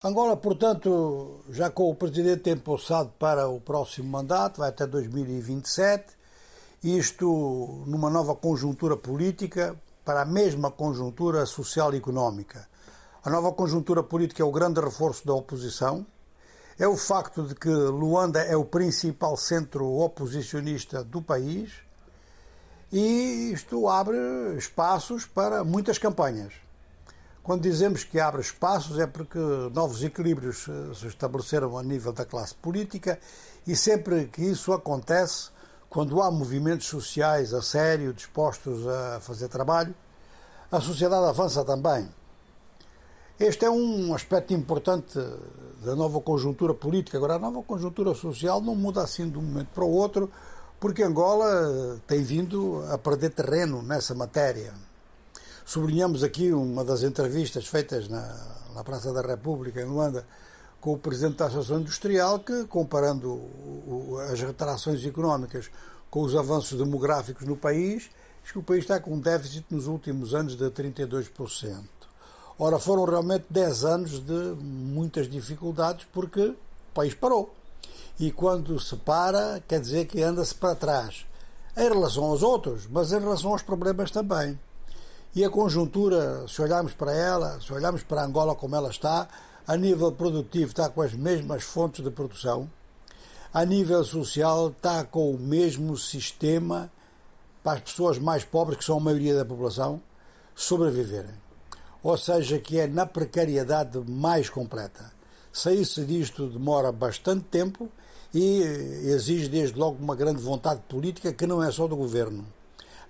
Angola, portanto, já com o presidente empossado para o próximo mandato, vai até 2027, isto numa nova conjuntura política para a mesma conjuntura social e económica. A nova conjuntura política é o grande reforço da oposição, é o facto de que Luanda é o principal centro oposicionista do país e isto abre espaços para muitas campanhas. Quando dizemos que abre espaços é porque novos equilíbrios eh, se estabeleceram a nível da classe política e sempre que isso acontece, quando há movimentos sociais a sério, dispostos a fazer trabalho, a sociedade avança também. Este é um aspecto importante da nova conjuntura política. Agora, a nova conjuntura social não muda assim de um momento para o outro, porque Angola tem vindo a perder terreno nessa matéria. Sublinhamos aqui uma das entrevistas feitas na, na Praça da República, em Luanda, com o presidente da Associação Industrial, que, comparando o, as retrações económicas com os avanços demográficos no país, diz que o país está com um déficit nos últimos anos de 32%. Ora, foram realmente 10 anos de muitas dificuldades porque o país parou. E quando se para, quer dizer que anda-se para trás. Em relação aos outros, mas em relação aos problemas também. E a conjuntura, se olharmos para ela, se olharmos para Angola como ela está, a nível produtivo está com as mesmas fontes de produção, a nível social está com o mesmo sistema para as pessoas mais pobres, que são a maioria da população, sobreviverem. Ou seja, que é na precariedade mais completa. Sair-se disto demora bastante tempo e exige desde logo uma grande vontade política que não é só do governo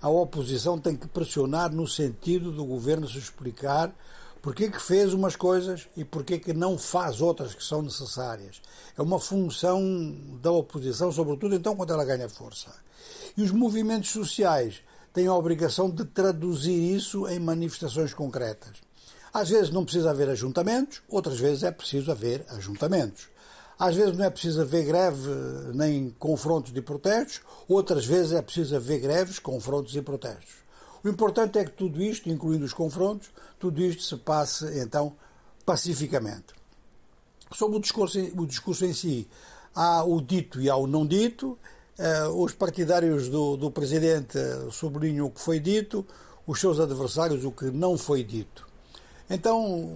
a oposição tem que pressionar no sentido do governo se explicar porque que fez umas coisas e porque que não faz outras que são necessárias. É uma função da oposição, sobretudo então quando ela ganha força. E os movimentos sociais têm a obrigação de traduzir isso em manifestações concretas. Às vezes não precisa haver ajuntamentos, outras vezes é preciso haver ajuntamentos. Às vezes não é preciso haver greve nem confrontos de protestos, outras vezes é preciso haver greves, confrontos e protestos. O importante é que tudo isto, incluindo os confrontos, tudo isto se passe então pacificamente. Sobre o discurso, o discurso em si, há o dito e há o não dito. Uh, os partidários do, do presidente sublinham o que foi dito, os seus adversários o que não foi dito. Então,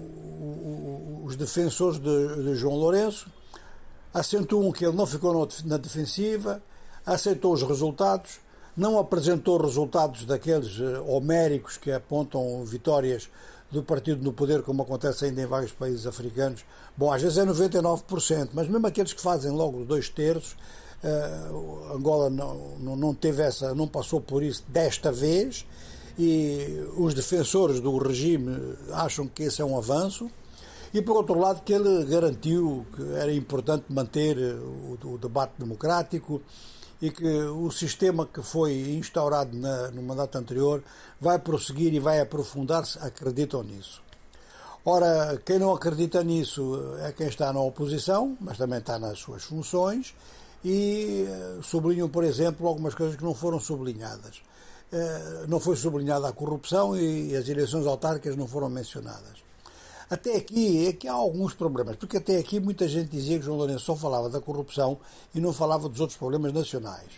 os defensores de, de João Lourenço acentuam que ele não ficou na defensiva, aceitou os resultados, não apresentou resultados daqueles eh, homéricos que apontam vitórias do partido no poder, como acontece ainda em vários países africanos. Bom, às vezes é 99%, mas mesmo aqueles que fazem logo dois terços, uh, Angola não, não, teve essa, não passou por isso desta vez, e os defensores do regime acham que esse é um avanço e por outro lado que ele garantiu que era importante manter eh, o, o debate democrático e que o sistema que foi instaurado na, no mandato anterior vai prosseguir e vai aprofundar-se, acreditam nisso. Ora, quem não acredita nisso é quem está na oposição, mas também está nas suas funções, e eh, sublinham, por exemplo, algumas coisas que não foram sublinhadas. Eh, não foi sublinhada a corrupção e as eleições autárquicas não foram mencionadas. Até aqui é que há alguns problemas, porque até aqui muita gente dizia que João Lourenço só falava da corrupção e não falava dos outros problemas nacionais.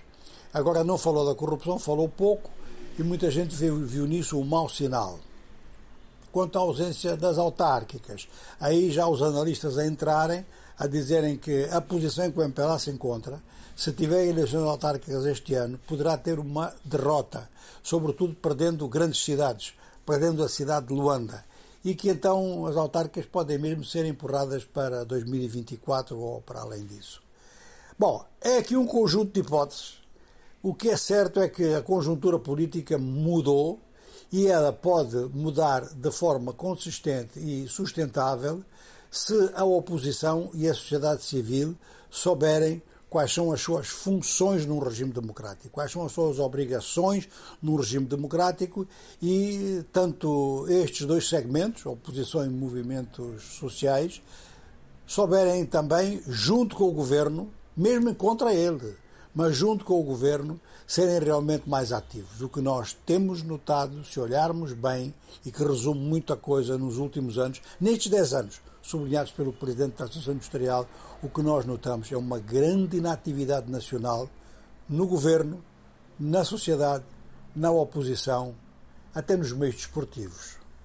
Agora não falou da corrupção, falou pouco e muita gente viu, viu nisso um mau sinal. Quanto à ausência das autárquicas, aí já os analistas a entrarem a dizerem que a posição em que o MPLA se encontra, se tiver eleições autárquicas este ano, poderá ter uma derrota, sobretudo perdendo grandes cidades, perdendo a cidade de Luanda e que então as autárquicas podem mesmo ser empurradas para 2024 ou para além disso. Bom, é aqui um conjunto de hipóteses. O que é certo é que a conjuntura política mudou e ela pode mudar de forma consistente e sustentável se a oposição e a sociedade civil souberem quais são as suas funções num regime democrático, quais são as suas obrigações num regime democrático e tanto estes dois segmentos, oposição e movimentos sociais, souberem também, junto com o governo, mesmo contra ele, mas junto com o governo, serem realmente mais ativos. O que nós temos notado, se olharmos bem, e que resume muita coisa nos últimos anos, nestes 10 anos, sublinhados pelo Presidente da Associação Industrial, o que nós notamos é uma grande inatividade nacional no governo, na sociedade, na oposição, até nos meios desportivos.